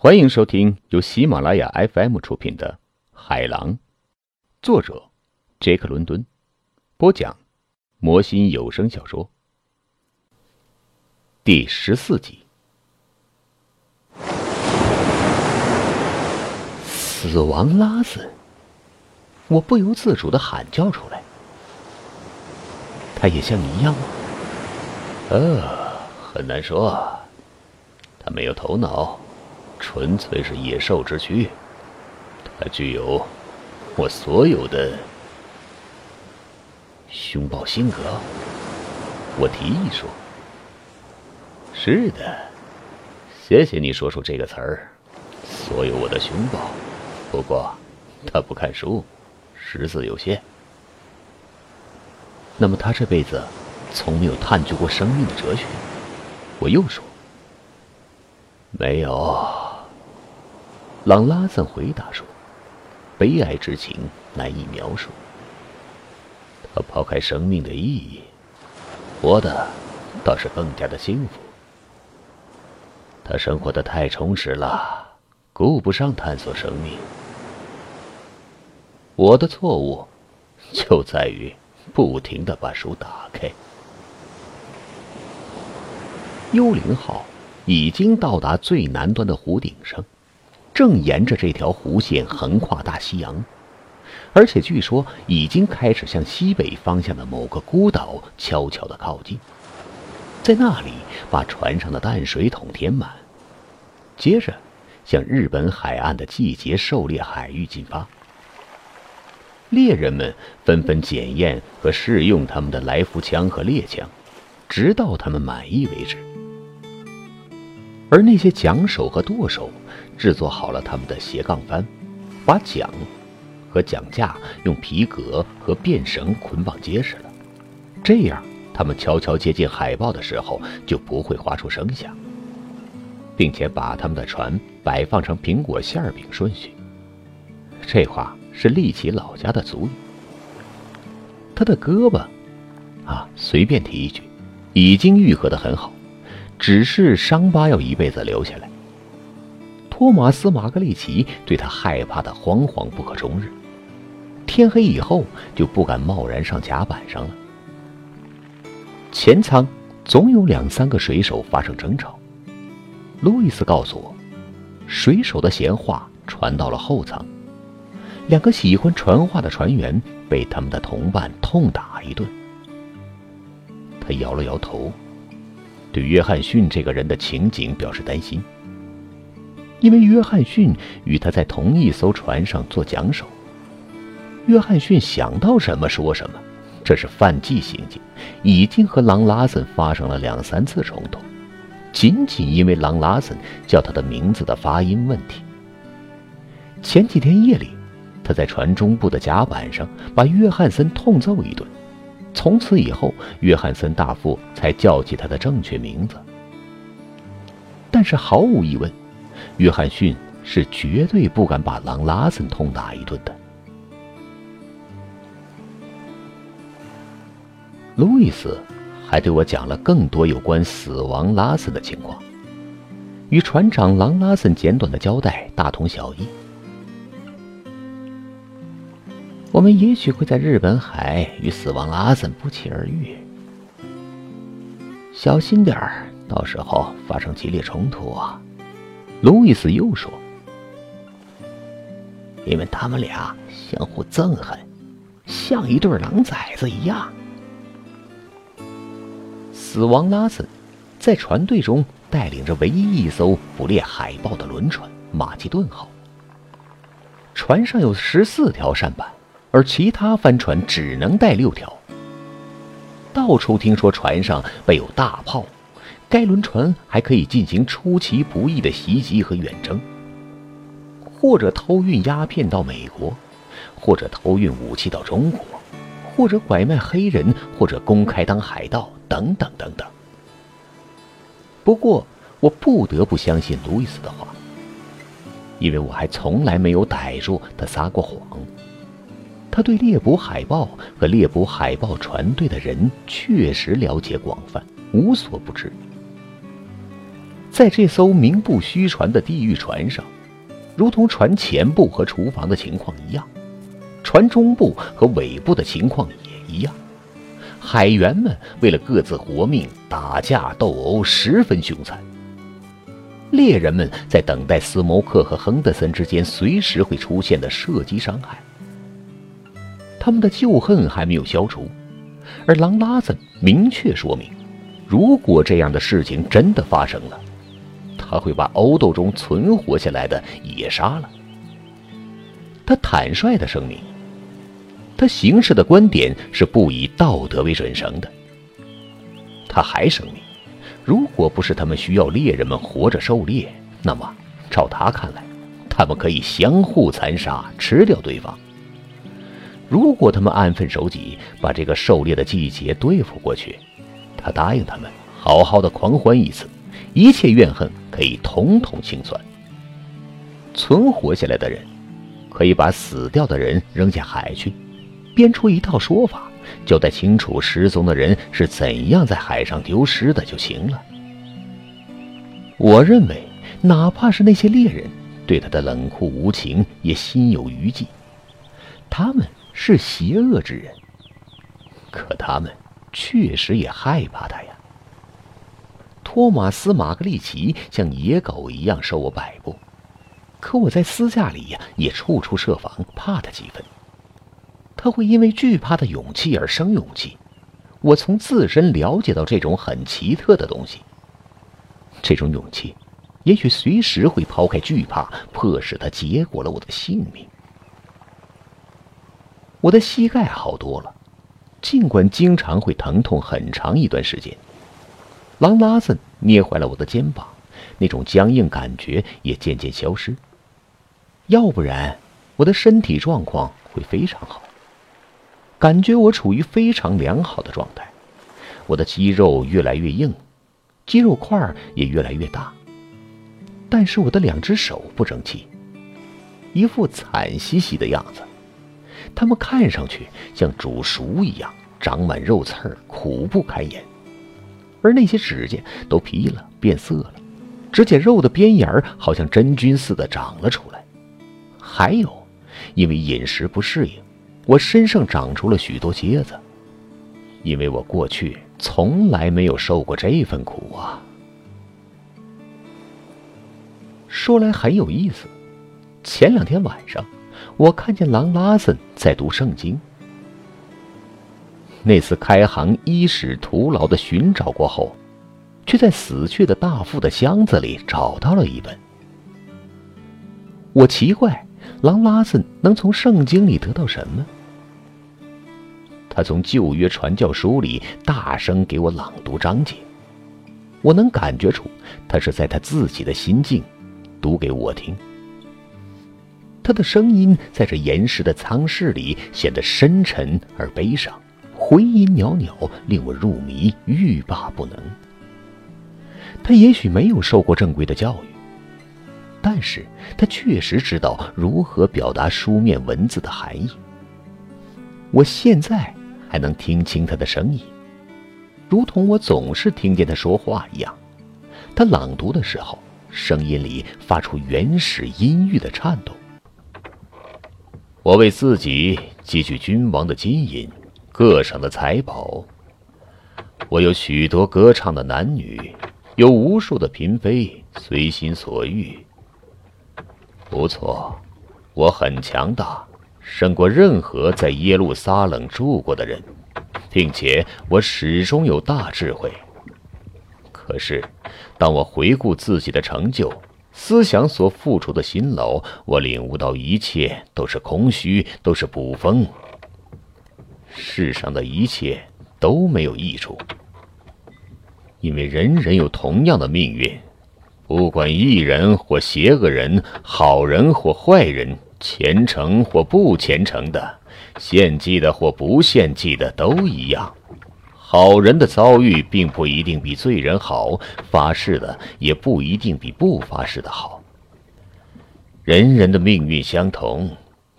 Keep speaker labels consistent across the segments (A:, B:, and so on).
A: 欢迎收听由喜马拉雅 FM 出品的《海狼》，作者杰克·伦敦，播讲魔心有声小说第十四集。死亡拉斯，我不由自主的喊叫出来。他也像你一样吗？呃，很难说。他没有头脑，纯粹是野兽之躯。他具有我所有的凶暴性格。我提议说：“是的，谢谢你说出这个词儿。所有我的凶暴。不过，他不看书，识字有限。那么他这辈子从没有探究过生命的哲学。”我又说。没有，朗拉森回答说：“悲哀之情难以描述。他抛开生命的意义，活的倒是更加的幸福。他生活的太充实了，顾不上探索生命。我的错误就在于不停的把书打开。幽灵号。”已经到达最南端的湖顶上，正沿着这条弧线横跨大西洋，而且据说已经开始向西北方向的某个孤岛悄悄的靠近，在那里把船上的淡水桶填满，接着向日本海岸的季节狩猎海域进发。猎人们纷纷检验和试用他们的来福枪和猎枪，直到他们满意为止。而那些桨手和舵手制作好了他们的斜杠帆，把桨和桨架用皮革和便绳捆绑结实了，这样他们悄悄接近海豹的时候就不会发出声响，并且把他们的船摆放成苹果馅饼顺序。这话是利奇老家的族语。他的胳膊，啊，随便提一句，已经愈合的很好。只是伤疤要一辈子留下来。托马斯·马格利奇对他害怕的惶惶不可终日，天黑以后就不敢贸然上甲板上了。前舱总有两三个水手发生争吵。路易斯告诉我，水手的闲话传到了后舱，两个喜欢传话的船员被他们的同伴痛打一顿。他摇了摇头。对约翰逊这个人的情景表示担心，因为约翰逊与他在同一艘船上做桨手。约翰逊想到什么说什么，这是犯忌行径，已经和狼拉森发生了两三次冲突，仅仅因为狼拉森叫他的名字的发音问题。前几天夜里，他在船中部的甲板上把约翰森痛揍一顿。从此以后，约翰森大副才叫起他的正确名字。但是毫无疑问，约翰逊是绝对不敢把狼拉森痛打一顿的。路易斯还对我讲了更多有关死亡拉森的情况，与船长狼拉森简短的交代大同小异。我们也许会在日本海与死亡拉森不期而遇，小心点儿，到时候发生激烈冲突啊！路易斯又说：“因为他们俩相互憎恨，像一对狼崽子一样。”死亡拉森在船队中带领着唯一一艘捕猎海豹的轮船“马其顿号”，船上有十四条扇板。而其他帆船只能带六条。到处听说船上备有大炮，该轮船还可以进行出其不意的袭击和远征，或者偷运鸦片到美国，或者偷运武器到中国，或者拐卖黑人，或者公开当海盗，等等等等。不过，我不得不相信路易斯的话，因为我还从来没有逮住他撒过谎。他对猎捕海豹和猎捕海豹船队的人确实了解广泛，无所不知。在这艘名不虚传的地狱船上，如同船前部和厨房的情况一样，船中部和尾部的情况也一样。海员们为了各自活命，打架斗殴，十分凶残。猎人们在等待斯摩克和亨德森之间随时会出现的射击伤害。他们的旧恨还没有消除，而狼拉森明确说明，如果这样的事情真的发生了，他会把殴斗中存活下来的也杀了。他坦率的声明，他行事的观点是不以道德为准绳的。他还声明，如果不是他们需要猎人们活着狩猎，那么照他看来，他们可以相互残杀，吃掉对方。如果他们安分守己，把这个狩猎的季节对付过去，他答应他们好好的狂欢一次，一切怨恨可以统统清算。存活下来的人，可以把死掉的人扔下海去，编出一套说法，交代清楚失踪的人是怎样在海上丢失的就行了。我认为，哪怕是那些猎人，对他的冷酷无情也心有余悸，他们。是邪恶之人，可他们确实也害怕他呀。托马斯·马格利奇像野狗一样受我摆布，可我在私下里呀，也处处设防，怕他几分。他会因为惧怕的勇气而生勇气，我从自身了解到这种很奇特的东西。这种勇气，也许随时会抛开惧怕，迫使他结果了我的性命。我的膝盖好多了，尽管经常会疼痛很长一段时间。狼拉森捏坏了我的肩膀，那种僵硬感觉也渐渐消失。要不然，我的身体状况会非常好，感觉我处于非常良好的状态。我的肌肉越来越硬，肌肉块也越来越大，但是我的两只手不争气，一副惨兮兮的样子。他们看上去像煮熟一样，长满肉刺儿，苦不堪言。而那些指甲都皮了，变色了，指甲肉的边沿儿好像真菌似的长了出来。还有，因为饮食不适应，我身上长出了许多疖子。因为我过去从来没有受过这份苦啊。说来很有意思，前两天晚上。我看见狼拉森在读圣经。那次开行伊始徒劳的寻找过后，却在死去的大副的箱子里找到了一本。我奇怪，狼拉森能从圣经里得到什么？他从旧约传教书里大声给我朗读章节，我能感觉出他是在他自己的心境读给我听。他的声音在这岩石的舱室里显得深沉而悲伤，回音袅袅，令我入迷，欲罢不能。他也许没有受过正规的教育，但是他确实知道如何表达书面文字的含义。我现在还能听清他的声音，如同我总是听见他说话一样。他朗读的时候，声音里发出原始音域的颤动。我为自己积聚君王的金银，各省的财宝。我有许多歌唱的男女，有无数的嫔妃，随心所欲。不错，我很强大，胜过任何在耶路撒冷住过的人，并且我始终有大智慧。可是，当我回顾自己的成就，思想所付出的辛劳，我领悟到一切都是空虚，都是捕风。世上的一切都没有益处，因为人人有同样的命运，不管异人或邪恶人，好人或坏人，虔诚或不虔诚的，献祭的或不献祭的，都一样。好人的遭遇并不一定比罪人好，发誓的也不一定比不发誓的好。人人的命运相同，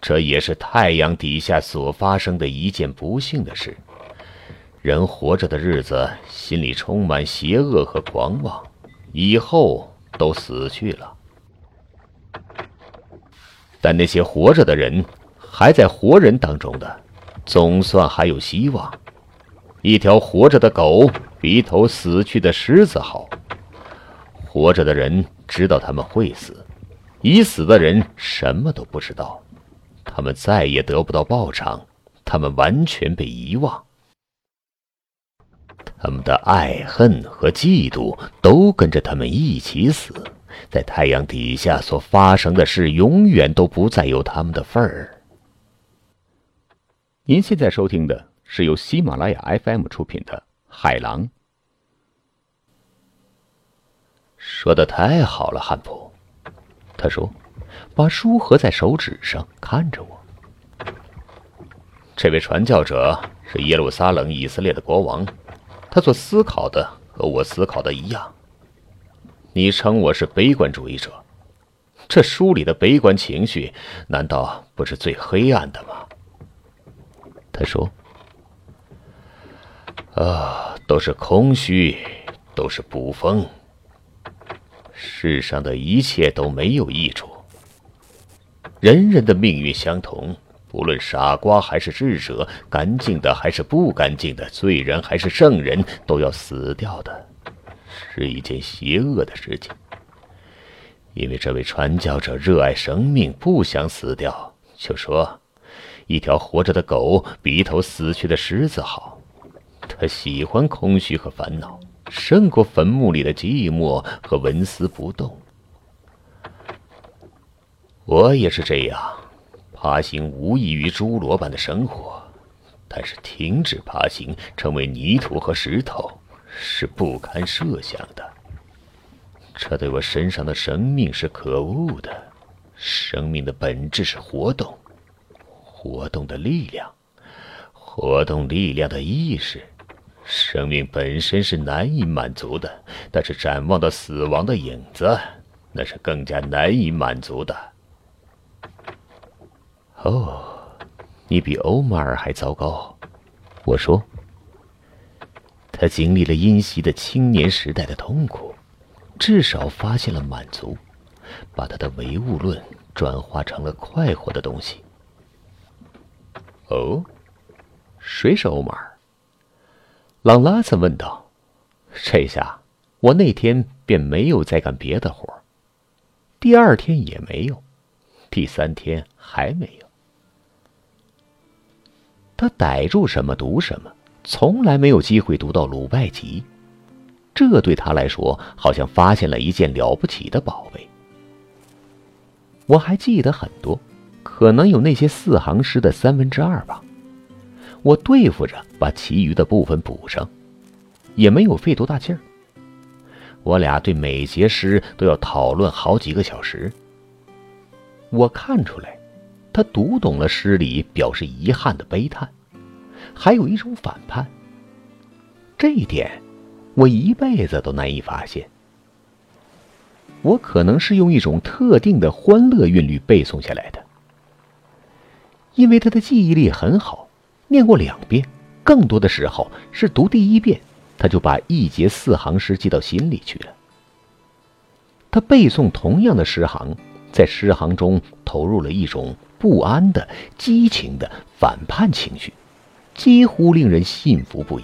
A: 这也是太阳底下所发生的一件不幸的事。人活着的日子，心里充满邪恶和狂妄，以后都死去了。但那些活着的人，还在活人当中的，总算还有希望。一条活着的狗比一头死去的狮子好。活着的人知道他们会死，已死的人什么都不知道。他们再也得不到报偿，他们完全被遗忘。他们的爱恨和嫉妒都跟着他们一起死。在太阳底下所发生的事，永远都不再有他们的份儿。
B: 您现在收听的是由喜马拉雅 FM 出品的《海狼》。
A: 说的太好了，汉普。他说，把书合在手指上，看着我。这位传教者是耶路撒冷以色列的国王，他所思考的和我思考的一样。你称我是悲观主义者，这书里的悲观情绪难道不是最黑暗的吗？他说：“啊，都是空虚，都是捕风。世上的一切都没有益处。人人的命运相同，不论傻瓜还是智者，干净的还是不干净的，罪人还是圣人，都要死掉的。”是一件邪恶的事情，因为这位传教者热爱生命，不想死掉，就说：“一条活着的狗比一头死去的狮子好。”他喜欢空虚和烦恼，胜过坟墓里的寂寞和纹丝不动。我也是这样，爬行无异于侏罗般的生活，但是停止爬行，成为泥土和石头。是不堪设想的。这对我身上的生命是可恶的。生命的本质是活动，活动的力量，活动力量的意识。生命本身是难以满足的，但是展望到死亡的影子，那是更加难以满足的。哦，你比欧马尔还糟糕，我说。他经历了阴袭的青年时代的痛苦，至少发现了满足，把他的唯物论转化成了快活的东西。哦，谁是欧马尔？朗拉森问道。这下我那天便没有再干别的活第二天也没有，第三天还没有。他逮住什么读什么。从来没有机会读到鲁拜集，这对他来说好像发现了一件了不起的宝贝。我还记得很多，可能有那些四行诗的三分之二吧。我对付着把其余的部分补上，也没有费多大劲儿。我俩对每节诗都要讨论好几个小时。我看出来，他读懂了诗里表示遗憾的悲叹。还有一种反叛，这一点我一辈子都难以发现。我可能是用一种特定的欢乐韵律背诵下来的，因为他的记忆力很好，念过两遍，更多的时候是读第一遍，他就把一节四行诗记到心里去了。他背诵同样的诗行，在诗行中投入了一种不安的、激情的反叛情绪。几乎令人信服不已。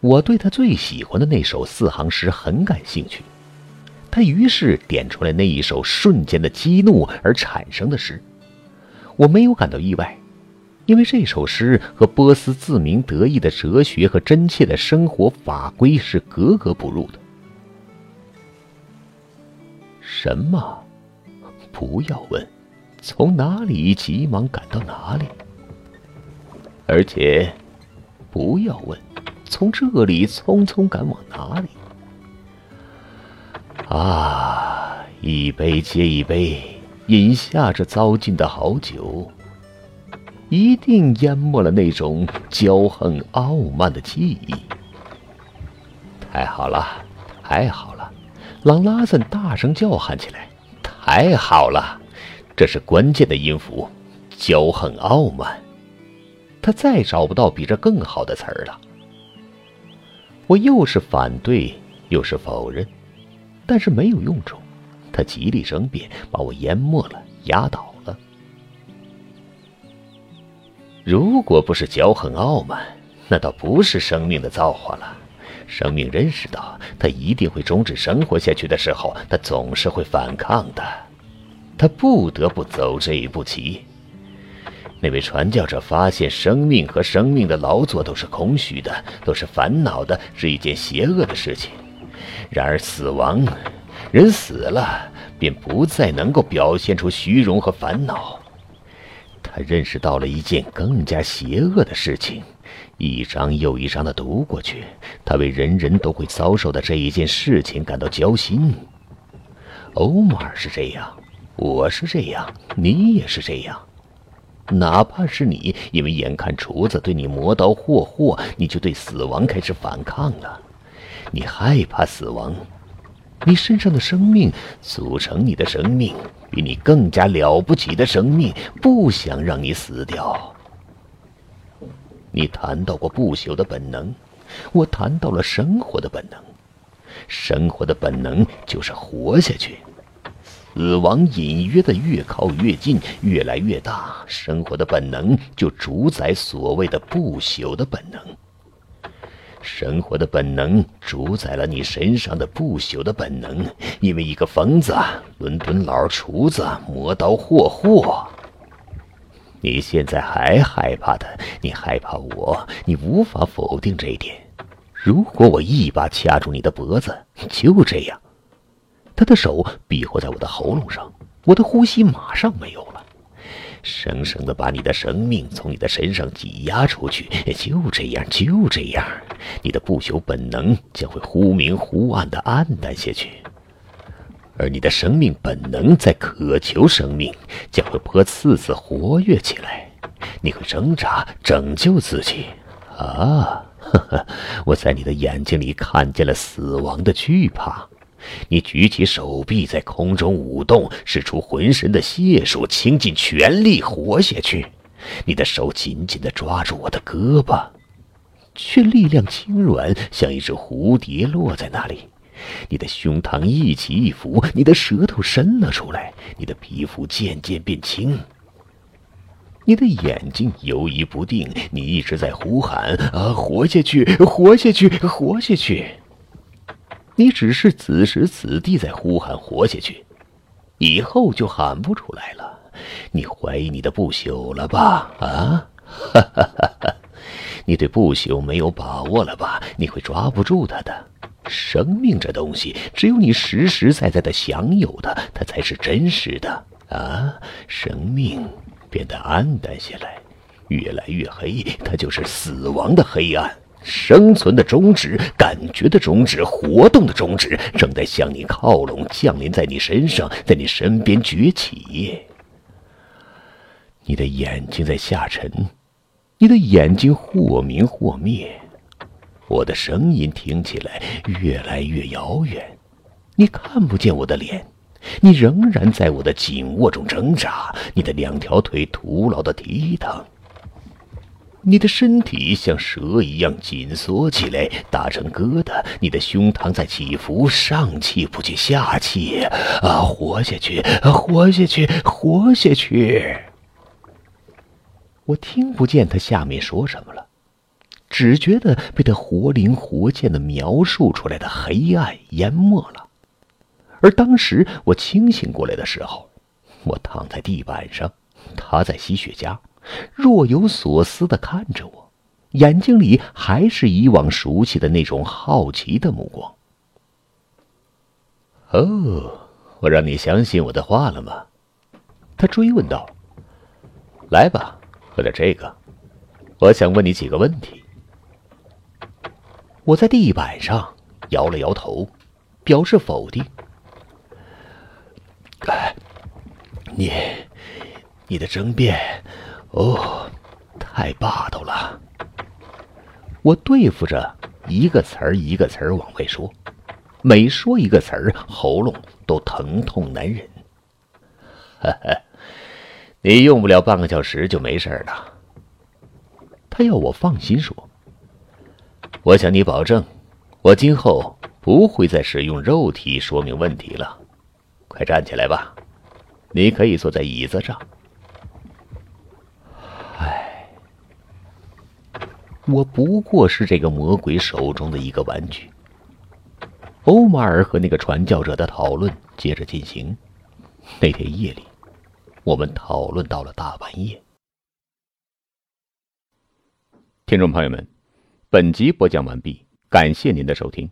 A: 我对他最喜欢的那首四行诗很感兴趣，他于是点出来那一首瞬间的激怒而产生的诗。我没有感到意外，因为这首诗和波斯自鸣得意的哲学和真切的生活法规是格格不入的。什么？不要问。从哪里急忙赶到哪里？而且，不要问，从这里匆匆赶往哪里？啊，一杯接一杯，饮下这糟尽的好酒，一定淹没了那种骄横傲慢的记忆。太好了，太好了！朗拉森大声叫喊起来：“太好了！”这是关键的音符，骄横傲慢。他再找不到比这更好的词儿了。我又是反对，又是否认，但是没有用处。他极力争辩，把我淹没了，压倒了。如果不是骄横傲慢，那倒不是生命的造化了。生命认识到他一定会终止生活下去的时候，他总是会反抗的。他不得不走这一步棋。那位传教者发现，生命和生命的劳作都是空虚的，都是烦恼的，是一件邪恶的事情。然而，死亡，人死了，便不再能够表现出虚荣和烦恼。他认识到了一件更加邪恶的事情，一章又一章的读过去，他为人人都会遭受的这一件事情感到焦心。欧马尔是这样。我是这样，你也是这样。哪怕是你，因为眼看厨子对你磨刀霍霍，你就对死亡开始反抗了。你害怕死亡，你身上的生命组成你的生命，比你更加了不起的生命，不想让你死掉。你谈到过不朽的本能，我谈到了生活的本能。生活的本能就是活下去。死亡隐约的越靠越近，越来越大。生活的本能就主宰所谓的不朽的本能。生活的本能主宰了你身上的不朽的本能。因为一个疯子，伦敦老厨子，磨刀霍霍。你现在还害怕他？你害怕我？你无法否定这一点。如果我一把掐住你的脖子，就这样。他的手比划在我的喉咙上，我的呼吸马上没有，生生的把你的生命从你的身上挤压出去。就这样，就这样，你的不朽本能将会忽明忽暗的暗淡下去，而你的生命本能在渴求生命，将会颇次次活跃起来。你会挣扎拯救自己啊！呵呵，我在你的眼睛里看见了死亡的惧怕。你举起手臂在空中舞动，使出浑身的解数，倾尽全力活下去。你的手紧紧地抓住我的胳膊，却力量轻软，像一只蝴蝶落在那里。你的胸膛一起一伏，你的舌头伸了出来，你的皮肤渐渐变轻。你的眼睛游移不定，你一直在呼喊：“啊，活下去，活下去，活下去！”你只是此时此地在呼喊活下去，以后就喊不出来了。你怀疑你的不朽了吧？啊，哈哈哈哈！你对不朽没有把握了吧？你会抓不住它的。生命这东西，只有你实实在在的享有的，它才是真实的。啊，生命变得暗淡下来，越来越黑，它就是死亡的黑暗。生存的终止，感觉的终止，活动的终止，正在向你靠拢，降临在你身上，在你身边崛起。你的眼睛在下沉，你的眼睛或明或灭。我的声音听起来越来越遥远，你看不见我的脸，你仍然在我的紧握中挣扎，你的两条腿徒劳的踢腾。你的身体像蛇一样紧缩起来，打成疙瘩。你的胸膛在起伏，上气不接下气。啊，活下去，活下去，活下去！我听不见他下面说什么了，只觉得被他活灵活现的描述出来的黑暗淹没了。而当时我清醒过来的时候，我躺在地板上，他在吸雪茄。若有所思的看着我，眼睛里还是以往熟悉的那种好奇的目光。哦，我让你相信我的话了吗？他追问道。来吧，喝点这个。我想问你几个问题。我在地板上摇了摇头，表示否定。哎，你，你的争辩。哦，太霸道了！我对付着一个词儿一个词儿往外说，每说一个词儿，喉咙都疼痛难忍。哈哈，你用不了半个小时就没事了。他要我放心说，我向你保证，我今后不会再使用肉体说明问题了。快站起来吧，你可以坐在椅子上。我不过是这个魔鬼手中的一个玩具。欧马尔和那个传教者的讨论接着进行。那天夜里，我们讨论到了大半夜。
B: 听众朋友们，本集播讲完毕，感谢您的收听。